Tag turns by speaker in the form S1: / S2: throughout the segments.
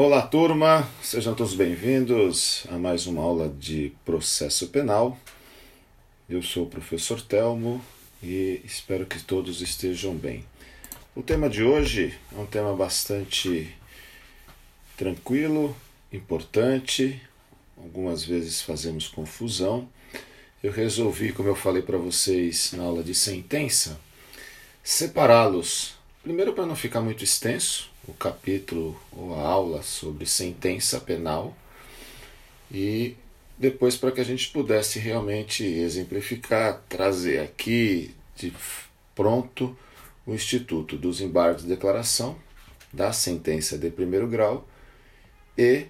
S1: Olá, turma, sejam todos bem-vindos a mais uma aula de processo penal. Eu sou o professor Telmo e espero que todos estejam bem. O tema de hoje é um tema bastante tranquilo, importante, algumas vezes fazemos confusão. Eu resolvi, como eu falei para vocês na aula de sentença, separá-los. Primeiro, para não ficar muito extenso, o capítulo ou a aula sobre sentença penal, e depois para que a gente pudesse realmente exemplificar, trazer aqui de pronto o Instituto dos Embargos de Declaração, da sentença de primeiro grau e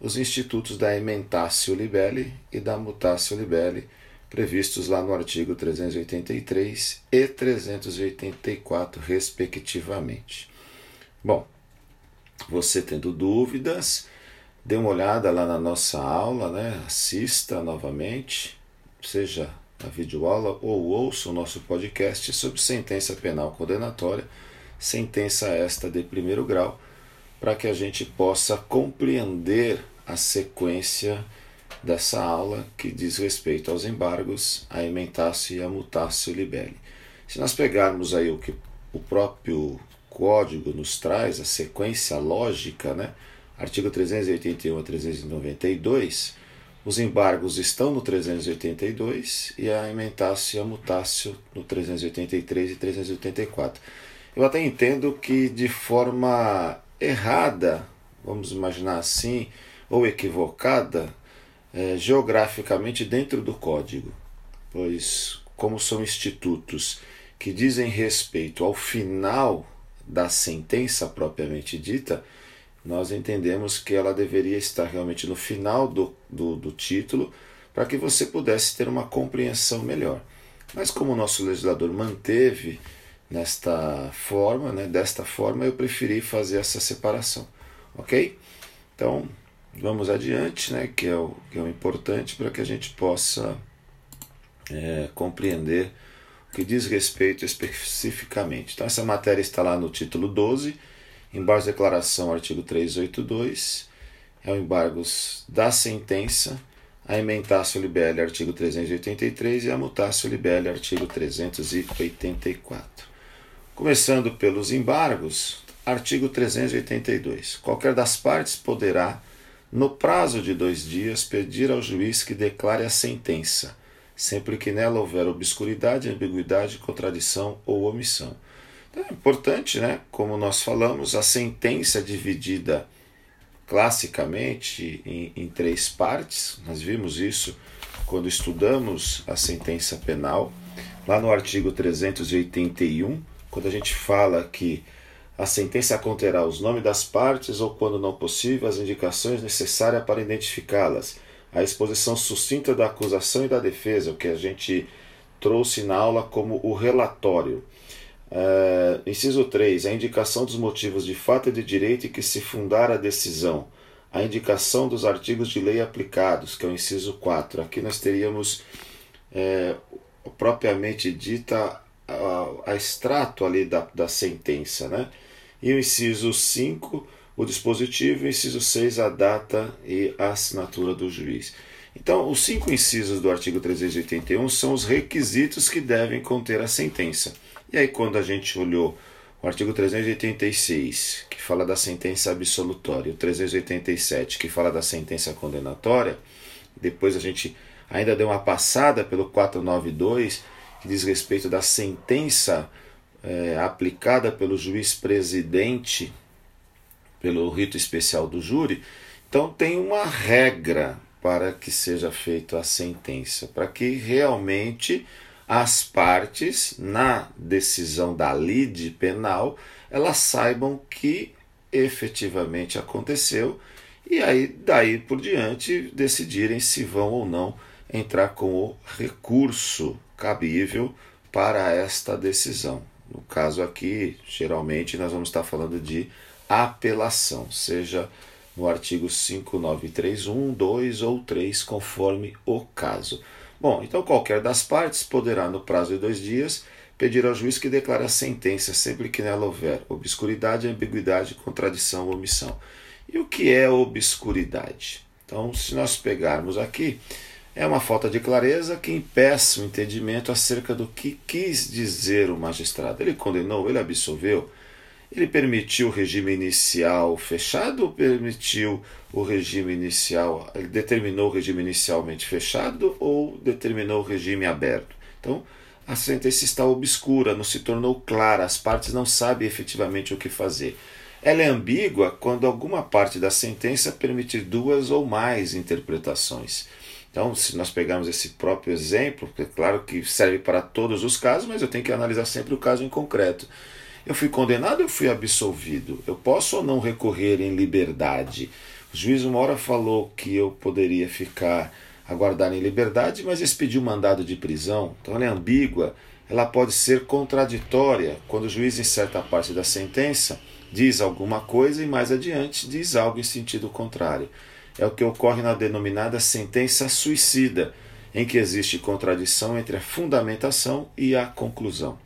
S1: os institutos da Ementatio Libelli e da Mutatio Libelli, previstos lá no artigo 383 e 384, respectivamente. Bom, você tendo dúvidas, dê uma olhada lá na nossa aula, né? assista novamente, seja a videoaula ou ouça o nosso podcast sobre sentença penal condenatória, sentença esta de primeiro grau, para que a gente possa compreender a sequência dessa aula que diz respeito aos embargos, a ementácio e a mutácio libelli. Se nós pegarmos aí o que o próprio código nos traz, a sequência lógica, né? artigo 381 a 392, os embargos estão no 382 e a ementácio e a mutácio no 383 e 384. Eu até entendo que de forma errada, vamos imaginar assim, ou equivocada, é, geograficamente dentro do código, pois, como são institutos que dizem respeito ao final da sentença propriamente dita, nós entendemos que ela deveria estar realmente no final do, do, do título para que você pudesse ter uma compreensão melhor. Mas como o nosso legislador manteve nesta forma, né, desta forma, eu preferi fazer essa separação, ok? Então, vamos adiante, né, que, é o, que é o importante para que a gente possa é, compreender que diz respeito especificamente. Então, essa matéria está lá no título 12, embargo de declaração, artigo 382, é o embargo da sentença, a ementácio libelli, artigo 383, e a mutácio libelli, artigo 384. Começando pelos embargos, artigo 382. Qualquer das partes poderá no prazo de dois dias, pedir ao juiz que declare a sentença, sempre que nela houver obscuridade, ambiguidade, contradição ou omissão. Então é importante, né? Como nós falamos, a sentença é dividida classicamente em, em três partes. Nós vimos isso quando estudamos a sentença penal, lá no artigo 381, quando a gente fala que a sentença conterá os nomes das partes ou, quando não possível, as indicações necessárias para identificá-las, a exposição sucinta da acusação e da defesa, o que a gente trouxe na aula como o relatório. Uh, inciso 3. A indicação dos motivos de fato e de direito em que se fundar a decisão. A indicação dos artigos de lei aplicados, que é o inciso 4. Aqui nós teríamos é, propriamente dita a, a, extrato ali da, da sentença, né? E o inciso 5, o dispositivo, inciso 6, a data e a assinatura do juiz. Então, os cinco incisos do artigo 381 são os requisitos que devem conter a sentença. E aí, quando a gente olhou o artigo 386, que fala da sentença absolutória, o 387, que fala da sentença condenatória, depois a gente ainda deu uma passada pelo 492, que diz respeito da sentença é, aplicada pelo juiz presidente, pelo rito especial do júri, então tem uma regra para que seja feita a sentença, para que realmente as partes, na decisão da lide penal, elas saibam que efetivamente aconteceu e aí daí por diante decidirem se vão ou não entrar com o recurso cabível para esta decisão. No caso aqui, geralmente nós vamos estar falando de apelação, seja no artigo 5931, 2 ou 3, conforme o caso. Bom, então qualquer das partes poderá, no prazo de dois dias, pedir ao juiz que declare a sentença sempre que nela houver obscuridade, ambiguidade, contradição ou omissão. E o que é obscuridade? Então, se nós pegarmos aqui, é uma falta de clareza que impeça o entendimento acerca do que quis dizer o magistrado. Ele condenou, ele absolveu, ele permitiu o regime inicial fechado ou permitiu o regime inicial, ele determinou o regime inicialmente fechado ou determinou o regime aberto. Então, a sentença está obscura, não se tornou clara, as partes não sabem efetivamente o que fazer. Ela é ambígua quando alguma parte da sentença permitir duas ou mais interpretações. Então, se nós pegarmos esse próprio exemplo, é claro que serve para todos os casos, mas eu tenho que analisar sempre o caso em concreto. Eu fui condenado ou fui absolvido? Eu posso ou não recorrer em liberdade? O juiz uma hora falou que eu poderia ficar aguardar em liberdade, mas expediu mandado de prisão. Então ela é ambígua, ela pode ser contraditória quando o juiz em certa parte da sentença diz alguma coisa e mais adiante diz algo em sentido contrário é o que ocorre na denominada sentença suicida, em que existe contradição entre a fundamentação e a conclusão.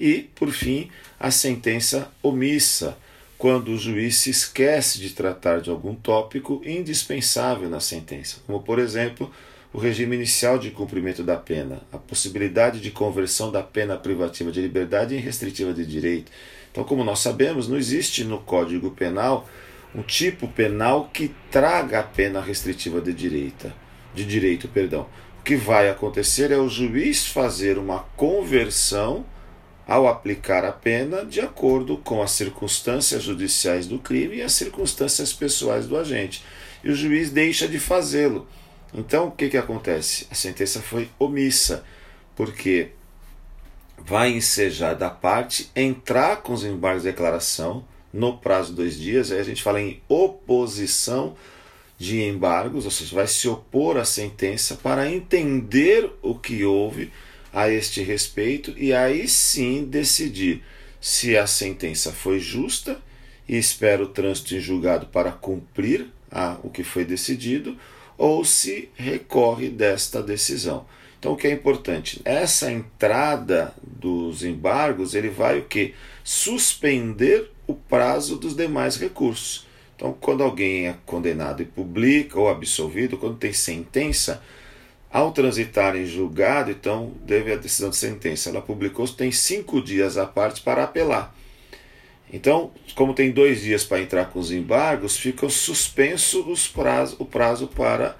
S1: E, por fim, a sentença omissa, quando o juiz se esquece de tratar de algum tópico indispensável na sentença, como, por exemplo, o regime inicial de cumprimento da pena, a possibilidade de conversão da pena privativa de liberdade em restritiva de direito. Então, como nós sabemos, não existe no Código Penal um tipo penal que traga a pena restritiva de direita, de direito, perdão. O que vai acontecer é o juiz fazer uma conversão ao aplicar a pena de acordo com as circunstâncias judiciais do crime e as circunstâncias pessoais do agente. E o juiz deixa de fazê-lo. Então, o que, que acontece? A sentença foi omissa, porque vai ensejar da parte entrar com os embargos de declaração no prazo de dois dias, aí a gente fala em oposição de embargos, ou seja, vai se opor à sentença para entender o que houve a este respeito e aí sim decidir se a sentença foi justa e espera o trânsito em julgado para cumprir a, o que foi decidido ou se recorre desta decisão. Então o que é importante, essa entrada dos embargos, ele vai o que? Suspender o prazo dos demais recursos. Então, quando alguém é condenado e publica ou absolvido, quando tem sentença, ao transitar em julgado, então deve a decisão de sentença. Ela publicou, tem cinco dias à parte para apelar. Então, como tem dois dias para entrar com os embargos, fica suspenso prazo, o prazo para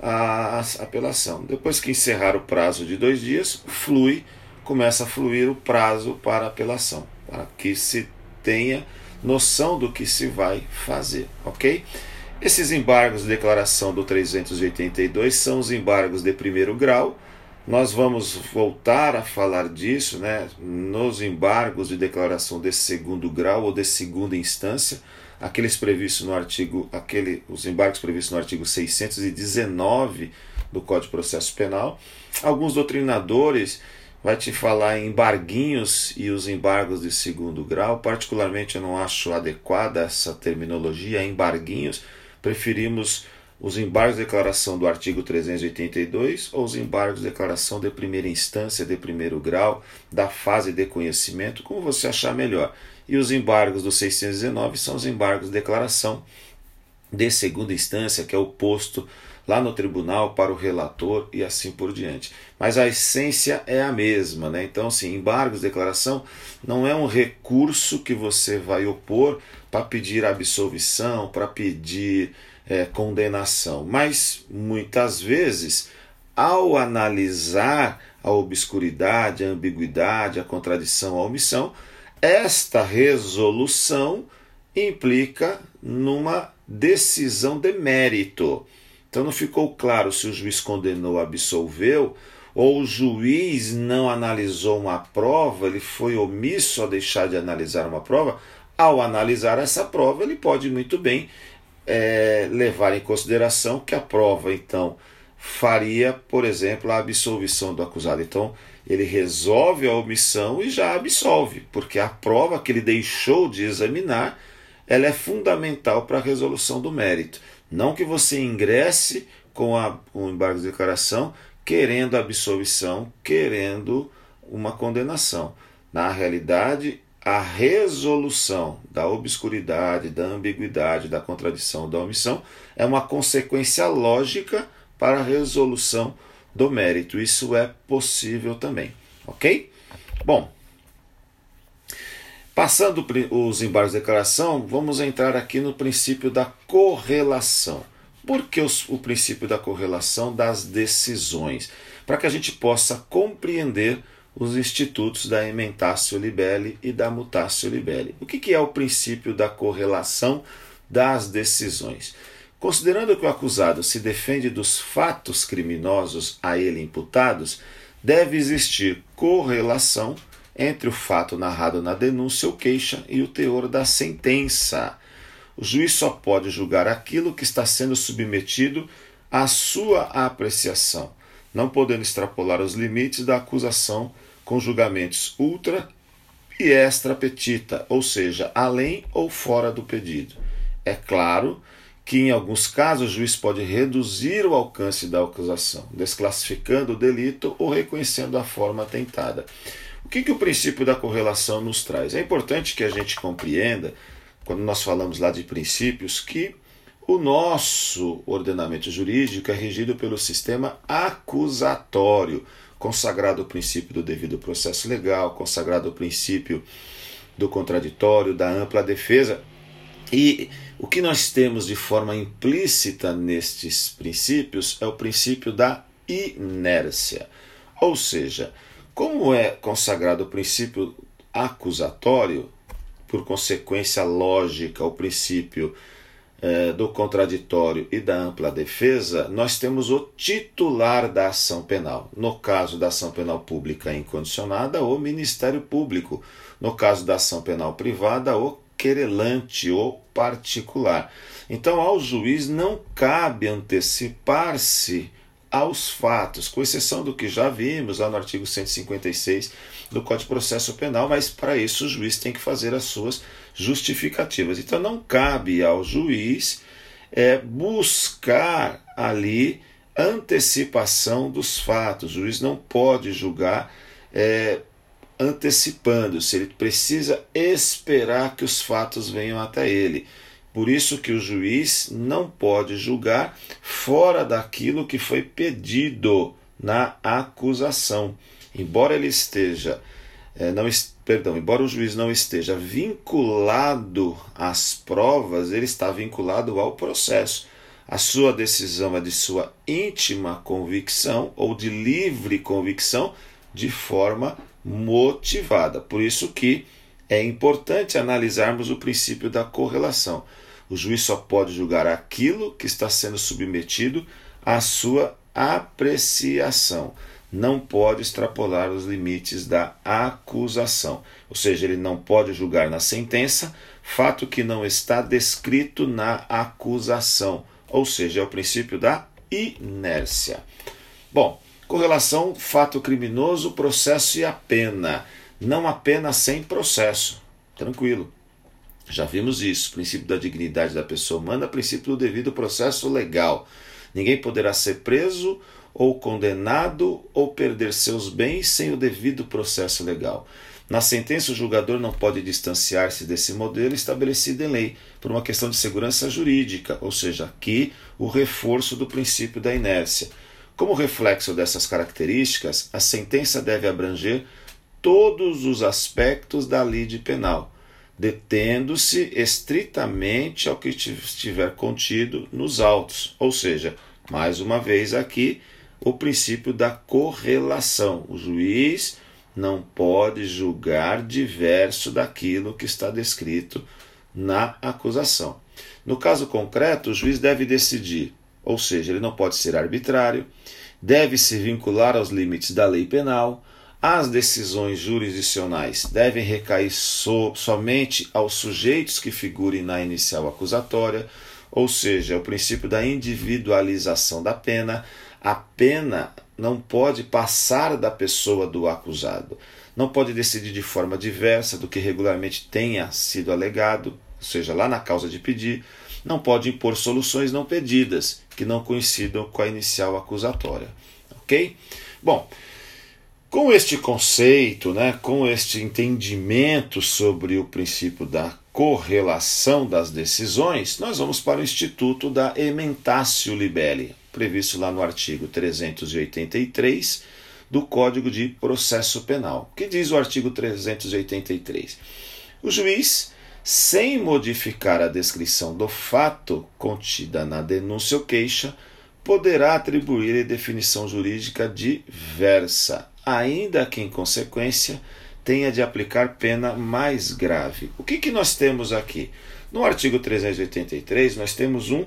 S1: a, a apelação. Depois que encerrar o prazo de dois dias, flui, começa a fluir o prazo para apelação, para que se tenha noção do que se vai fazer, ok? Esses embargos de declaração do 382 são os embargos de primeiro grau. Nós vamos voltar a falar disso né, nos embargos de declaração de segundo grau ou de segunda instância, aqueles previstos no artigo, aquele, os embargos previstos no artigo 619 do Código de Processo Penal. Alguns doutrinadores vai te falar em embarguinhos e os embargos de segundo grau. Particularmente, eu não acho adequada essa terminologia, embarguinhos. Preferimos os embargos de declaração do artigo 382 ou os embargos de declaração de primeira instância, de primeiro grau, da fase de conhecimento, como você achar melhor. E os embargos do 619 são os embargos de declaração de segunda instância, que é o posto lá no tribunal para o relator e assim por diante. Mas a essência é a mesma, né? Então, assim, embargos, declaração não é um recurso que você vai opor para pedir absolvição, para pedir é, condenação, mas muitas vezes, ao analisar a obscuridade, a ambiguidade, a contradição, a omissão, esta resolução implica numa decisão de mérito. Então não ficou claro se o juiz condenou ou absolveu, ou o juiz não analisou uma prova, ele foi omisso a deixar de analisar uma prova. Ao analisar essa prova, ele pode muito bem é, levar em consideração que a prova, então, faria, por exemplo, a absolvição do acusado. Então, ele resolve a omissão e já absolve, porque a prova que ele deixou de examinar ela é fundamental para a resolução do mérito. Não que você ingresse com, a, com o embargo de declaração querendo absolvição, querendo uma condenação. Na realidade, a resolução da obscuridade, da ambiguidade, da contradição, da omissão é uma consequência lógica para a resolução do mérito. Isso é possível também, ok? Bom, passando os embargos de declaração, vamos entrar aqui no princípio da correlação. Por que os, o princípio da correlação das decisões? Para que a gente possa compreender os institutos da ementatio libelli e da mutatio libelli. O que, que é o princípio da correlação das decisões? Considerando que o acusado se defende dos fatos criminosos a ele imputados, deve existir correlação entre o fato narrado na denúncia ou queixa e o teor da sentença. O juiz só pode julgar aquilo que está sendo submetido à sua apreciação, não podendo extrapolar os limites da acusação com julgamentos ultra e extra petita, ou seja, além ou fora do pedido. É claro que em alguns casos o juiz pode reduzir o alcance da acusação, desclassificando o delito ou reconhecendo a forma tentada. O que, que o princípio da correlação nos traz? É importante que a gente compreenda, quando nós falamos lá de princípios, que o nosso ordenamento jurídico é regido pelo sistema acusatório, consagrado o princípio do devido processo legal, consagrado o princípio do contraditório, da ampla defesa. E o que nós temos de forma implícita nestes princípios é o princípio da inércia. Ou seja, como é consagrado o princípio acusatório, por consequência lógica, o princípio eh, do contraditório e da ampla defesa, nós temos o titular da ação penal. No caso da ação penal pública incondicionada, o Ministério Público. No caso da ação penal privada, o querelante ou particular. Então, ao juiz não cabe antecipar-se aos fatos, com exceção do que já vimos lá no artigo 156 do Código de Processo Penal, mas para isso o juiz tem que fazer as suas justificativas. Então não cabe ao juiz é, buscar ali antecipação dos fatos. O juiz não pode julgar é, antecipando-se, ele precisa esperar que os fatos venham até ele. Por isso que o juiz não pode julgar fora daquilo que foi pedido na acusação. Embora ele esteja é, não, perdão, embora o juiz não esteja vinculado às provas, ele está vinculado ao processo. A sua decisão é de sua íntima convicção ou de livre convicção de forma motivada. Por isso que é importante analisarmos o princípio da correlação. O juiz só pode julgar aquilo que está sendo submetido à sua apreciação. Não pode extrapolar os limites da acusação. Ou seja, ele não pode julgar na sentença fato que não está descrito na acusação. Ou seja, é o princípio da inércia. Bom, com relação fato criminoso, processo e a pena. Não a pena sem processo. Tranquilo. Já vimos isso. Princípio da dignidade da pessoa humana, princípio do devido processo legal. Ninguém poderá ser preso ou condenado ou perder seus bens sem o devido processo legal. Na sentença, o julgador não pode distanciar-se desse modelo estabelecido em lei por uma questão de segurança jurídica, ou seja, aqui o reforço do princípio da inércia. Como reflexo dessas características, a sentença deve abranger todos os aspectos da lide penal, detendo-se estritamente ao que estiver contido nos autos, ou seja, mais uma vez aqui, o princípio da correlação. O juiz não pode julgar diverso daquilo que está descrito na acusação. No caso concreto, o juiz deve decidir ou seja, ele não pode ser arbitrário, deve se vincular aos limites da lei penal, as decisões jurisdicionais devem recair so, somente aos sujeitos que figurem na inicial acusatória, ou seja, o princípio da individualização da pena. A pena não pode passar da pessoa do acusado, não pode decidir de forma diversa do que regularmente tenha sido alegado, ou seja, lá na causa de pedir, não pode impor soluções não pedidas que não coincidam com a inicial acusatória. Ok? Bom, Com este conceito, né, com este entendimento sobre o princípio da correlação das decisões, nós vamos para o Instituto da Ementatio Libelli, previsto lá no artigo 383 do Código de Processo Penal. O que diz o artigo 383? O juiz, sem modificar a descrição do fato contida na denúncia ou queixa, poderá atribuir definição jurídica diversa, ainda que em consequência tenha de aplicar pena mais grave. O que, que nós temos aqui? No artigo 383, nós temos um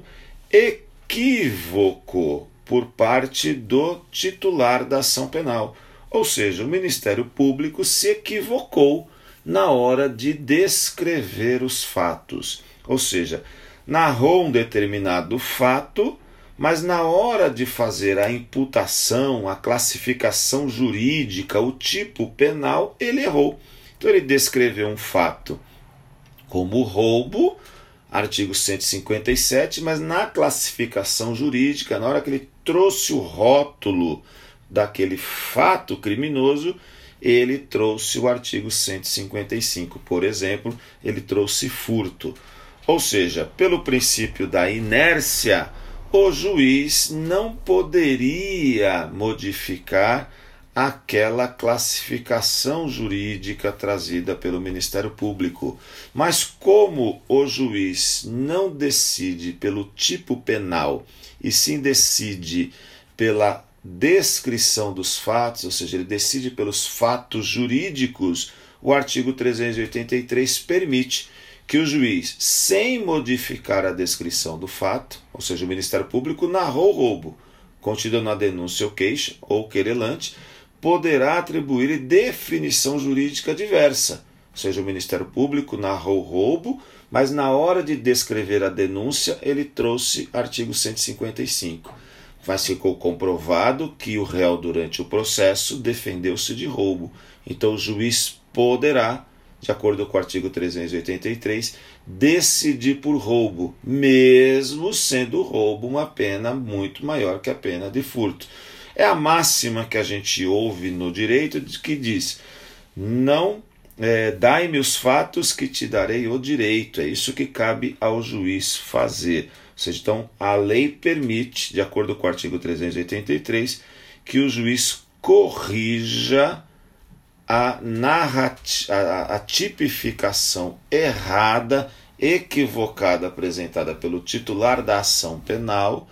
S1: equívoco por parte do titular da ação penal. Ou seja, o Ministério Público se equivocou na hora de descrever os fatos. Ou seja, narrou um determinado fato, mas na hora de fazer a imputação, a classificação jurídica, o tipo penal, ele errou. Então ele descreveu um fato como roubo, artigo 157, mas na classificação jurídica, na hora que ele trouxe o rótulo daquele fato criminoso, ele trouxe o artigo 155. Por exemplo, ele trouxe furto. Ou seja, pelo princípio da inércia, o juiz não poderia modificar aquela classificação jurídica trazida pelo Ministério Público. Mas como o juiz não decide pelo tipo penal e sim decide pela descrição dos fatos, ou seja, ele decide pelos fatos jurídicos, o artigo 383 permite que o juiz, sem modificar a descrição do fato, ou seja, o Ministério Público narrou o roubo contido na denúncia ou queixa ou querelante, poderá atribuir definição jurídica diversa. Ou seja, o Ministério Público narrou o roubo, mas na hora de descrever a denúncia, ele trouxe artigo 155. Mas ficou comprovado que o réu, durante o processo, defendeu-se de roubo. Então, o juiz poderá, de acordo com o artigo 383, decidir por roubo, mesmo sendo roubo uma pena muito maior que a pena de furto. É a máxima que a gente ouve no direito que diz: não é, dai-me os fatos que te darei o direito. É isso que cabe ao juiz fazer. Ou seja, então a lei permite, de acordo com o artigo 383, que o juiz corrija a, narrativa, a, a tipificação errada, equivocada apresentada pelo titular da ação penal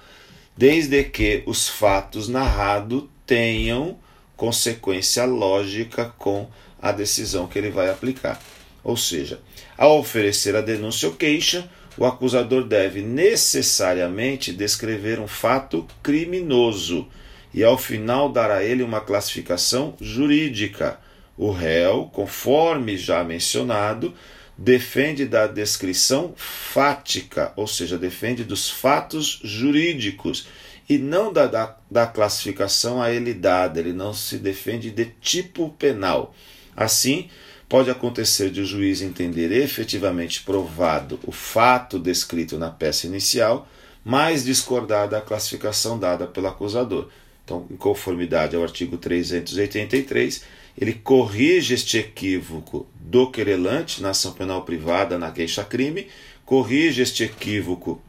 S1: desde que os fatos narrados tenham consequência lógica com a decisão que ele vai aplicar. Ou seja, ao oferecer a denúncia ou queixa, o acusador deve necessariamente descrever um fato criminoso e ao final dar a ele uma classificação jurídica. O réu, conforme já mencionado, defende da descrição fática, ou seja, defende dos fatos jurídicos e não da, da, da, classificação a ele dada, ele não se defende de tipo penal. Assim, pode acontecer de o juiz entender efetivamente provado o fato descrito na peça inicial, mas discordar da classificação dada pelo acusador. Então, em conformidade ao artigo 383, ele corrige este equívoco do querelante na ação penal privada na queixa-crime, corrige este equívoco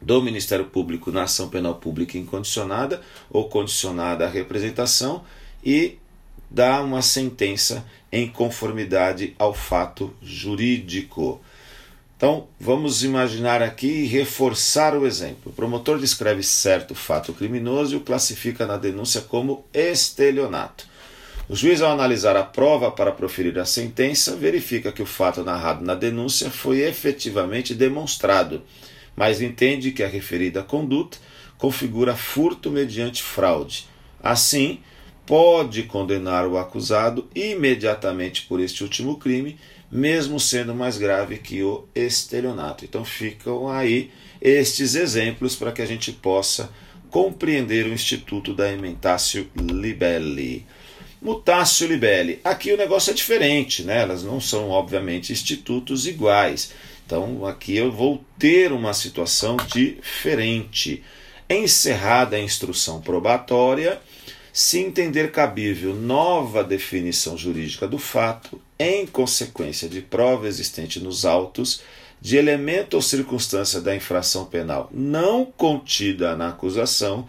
S1: do Ministério Público na ação penal pública incondicionada ou condicionada à representação e dá uma sentença em conformidade ao fato jurídico. Então, vamos imaginar aqui e reforçar o exemplo. O promotor descreve certo fato criminoso e o classifica na denúncia como estelionato. O juiz, ao analisar a prova para proferir a sentença, verifica que o fato narrado na denúncia foi efetivamente demonstrado, mas entende que a referida conduta configura furto mediante fraude. Assim, pode condenar o acusado imediatamente por este último crime mesmo sendo mais grave que o estelionato. Então ficam aí estes exemplos para que a gente possa compreender o Instituto da Ementatio Libelli. Mutatio Libelli. Aqui o negócio é diferente, né? Elas não são, obviamente, institutos iguais. Então, aqui eu vou ter uma situação diferente. Encerrada a instrução probatória, se entender cabível nova definição jurídica do fato, em consequência de prova existente nos autos, de elemento ou circunstância da infração penal não contida na acusação,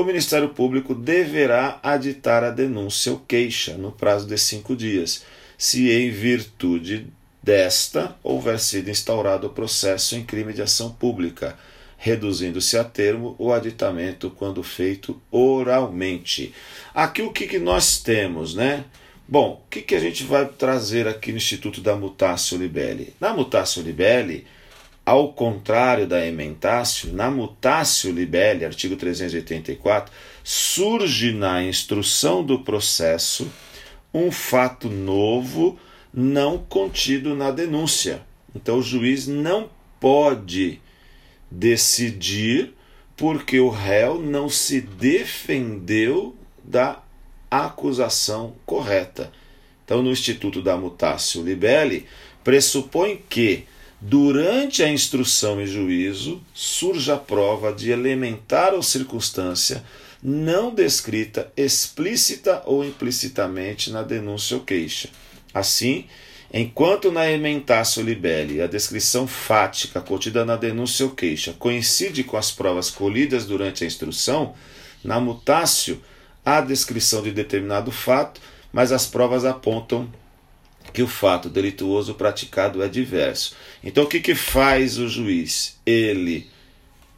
S1: o Ministério Público deverá aditar a denúncia ou queixa no prazo de cinco dias, se em virtude desta houver sido instaurado o processo em crime de ação pública, reduzindo-se a termo o aditamento quando feito oralmente. Aqui o que, que nós temos, né? Bom, o que, que a gente vai trazer aqui no Instituto da Mutácio Libelli? Na Mutácio Libelli, ao contrário da ementácio, na mutácio libelli, artigo 384, surge na instrução do processo um fato novo não contido na denúncia. Então o juiz não pode decidir porque o réu não se defendeu da acusação correta. Então, no Instituto da Mutácio Libelli, pressupõe que durante a instrução e juízo, surge a prova de elementar ou circunstância não descrita explícita ou implicitamente na denúncia ou queixa. Assim, enquanto na ementácio libelli a descrição fática contida na denúncia ou queixa coincide com as provas colhidas durante a instrução, na mutácio há descrição de determinado fato, mas as provas apontam que o fato delituoso praticado é diverso. Então o que, que faz o juiz? Ele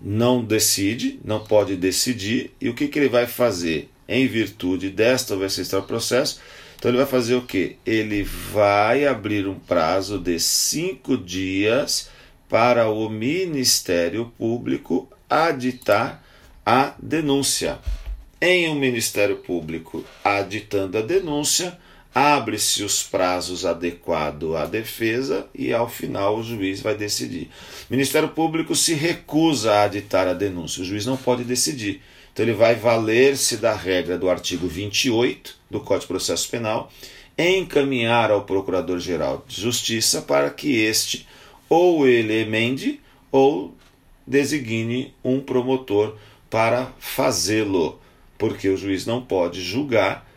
S1: não decide, não pode decidir, e o que, que ele vai fazer? Em virtude desta ou registrar o processo, então ele vai fazer o que? Ele vai abrir um prazo de cinco dias para o Ministério Público aditar a denúncia. Em um Ministério Público aditando a denúncia, abre-se os prazos adequados à defesa e ao final o juiz vai decidir. O Ministério Público se recusa a aditar a denúncia, o juiz não pode decidir. Então ele vai valer-se da regra do artigo 28 do Código de Processo Penal, encaminhar ao Procurador-Geral de Justiça para que este ou ele emende ou designe um promotor para fazê-lo, porque o juiz não pode julgar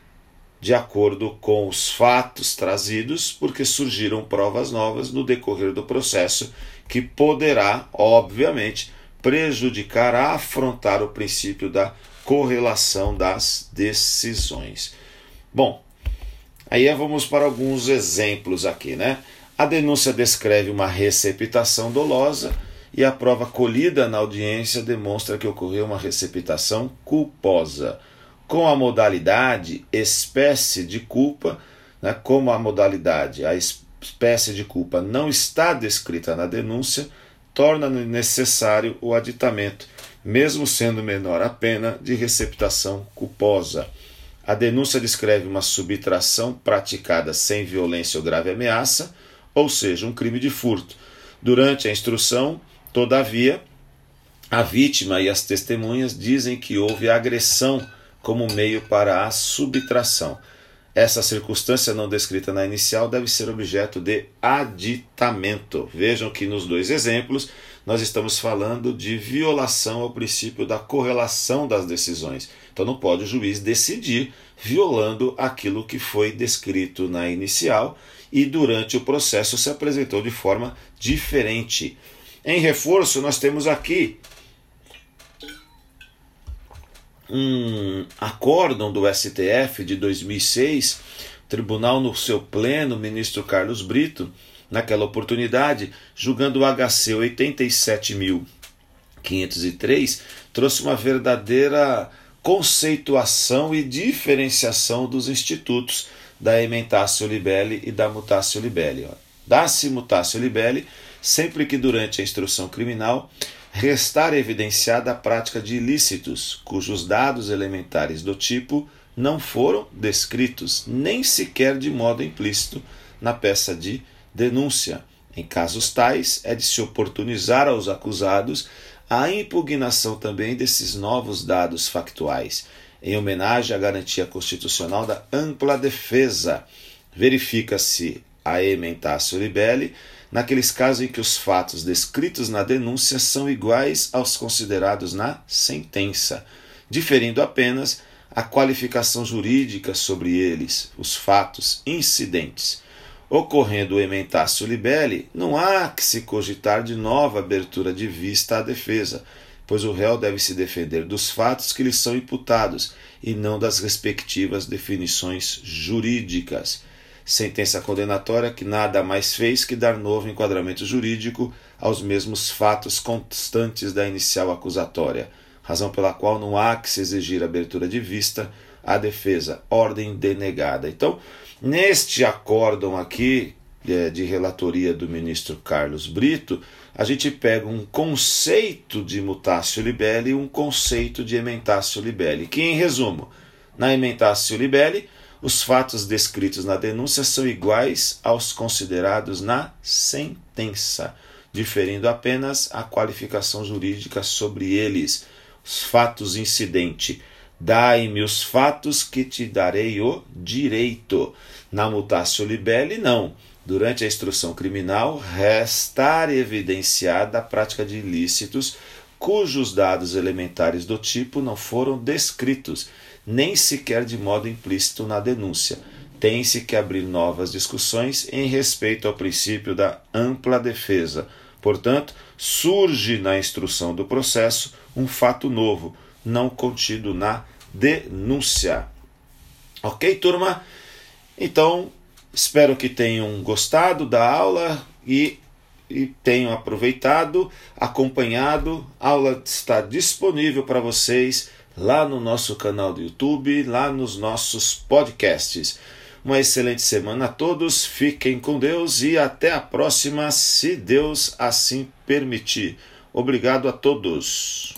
S1: de acordo com os fatos trazidos, porque surgiram provas novas no decorrer do processo que poderá, obviamente, prejudicar afrontar o princípio da correlação das decisões. Bom, aí vamos para alguns exemplos aqui, né? A denúncia descreve uma receptação dolosa e a prova colhida na audiência demonstra que ocorreu uma receptação culposa com a modalidade espécie de culpa, né, como a modalidade, a espécie de culpa não está descrita na denúncia, torna necessário o aditamento, mesmo sendo menor a pena de receptação culposa. A denúncia descreve uma subtração praticada sem violência ou grave ameaça, ou seja, um crime de furto. Durante a instrução, todavia, a vítima e as testemunhas dizem que houve agressão como meio para a subtração. Essa circunstância não descrita na inicial deve ser objeto de aditamento. Vejam que nos dois exemplos nós estamos falando de violação ao princípio da correlação das decisões. Então não pode o juiz decidir violando aquilo que foi descrito na inicial e durante o processo se apresentou de forma diferente. Em reforço, nós temos aqui um acórdão do STF de 2006, tribunal no seu pleno, ministro Carlos Brito, naquela oportunidade, julgando o HC 87.503, trouxe uma verdadeira conceituação e diferenciação dos institutos da ementatio libelli e da mutatio libelli. Dá-se mutatio libelli sempre que durante a instrução criminal restar evidenciada a prática de ilícitos, cujos dados elementares do tipo não foram descritos, nem sequer de modo implícito, na peça de denúncia. Em casos tais, é de se oportunizar aos acusados a impugnação também desses novos dados factuais, em homenagem à garantia constitucional da ampla defesa. Verifica-se a ementatio libelli naqueles casos em que os fatos descritos na denúncia são iguais aos considerados na sentença, diferindo apenas a qualificação jurídica sobre eles, os fatos incidentes. Ocorrendo o ementácio libelli, não há que se cogitar de nova abertura de vista à defesa, pois o réu deve se defender dos fatos que lhe são imputados e não das respectivas definições jurídicas. Sentença condenatória que nada mais fez que dar novo enquadramento jurídico aos mesmos fatos constantes da inicial acusatória, razão pela qual não há que se exigir abertura de vista à defesa, ordem denegada. Então, neste acórdão aqui é, de relatoria do ministro Carlos Brito, a gente pega um conceito de mutácio libelli e um conceito de ementácio libelli, que, em resumo, na ementácio libelli, os fatos descritos na denúncia são iguais aos considerados na sentença, diferindo apenas a qualificação jurídica sobre eles. Os fatos incidente. Dai-me os fatos que te darei o direito. Na mutácio libelli, não durante a instrução criminal, restar evidenciada a prática de ilícitos cujos dados elementares do tipo não foram descritos, nem sequer de modo implícito na denúncia. Tem-se que abrir novas discussões em respeito ao princípio da ampla defesa. Portanto, surge na instrução do processo um fato novo, não contido na denúncia. Ok, turma? Então, Espero que tenham gostado da aula e, e tenham aproveitado, acompanhado. A aula está disponível para vocês lá no nosso canal do YouTube, lá nos nossos podcasts. Uma excelente semana a todos, fiquem com Deus e até a próxima, se Deus assim permitir. Obrigado a todos.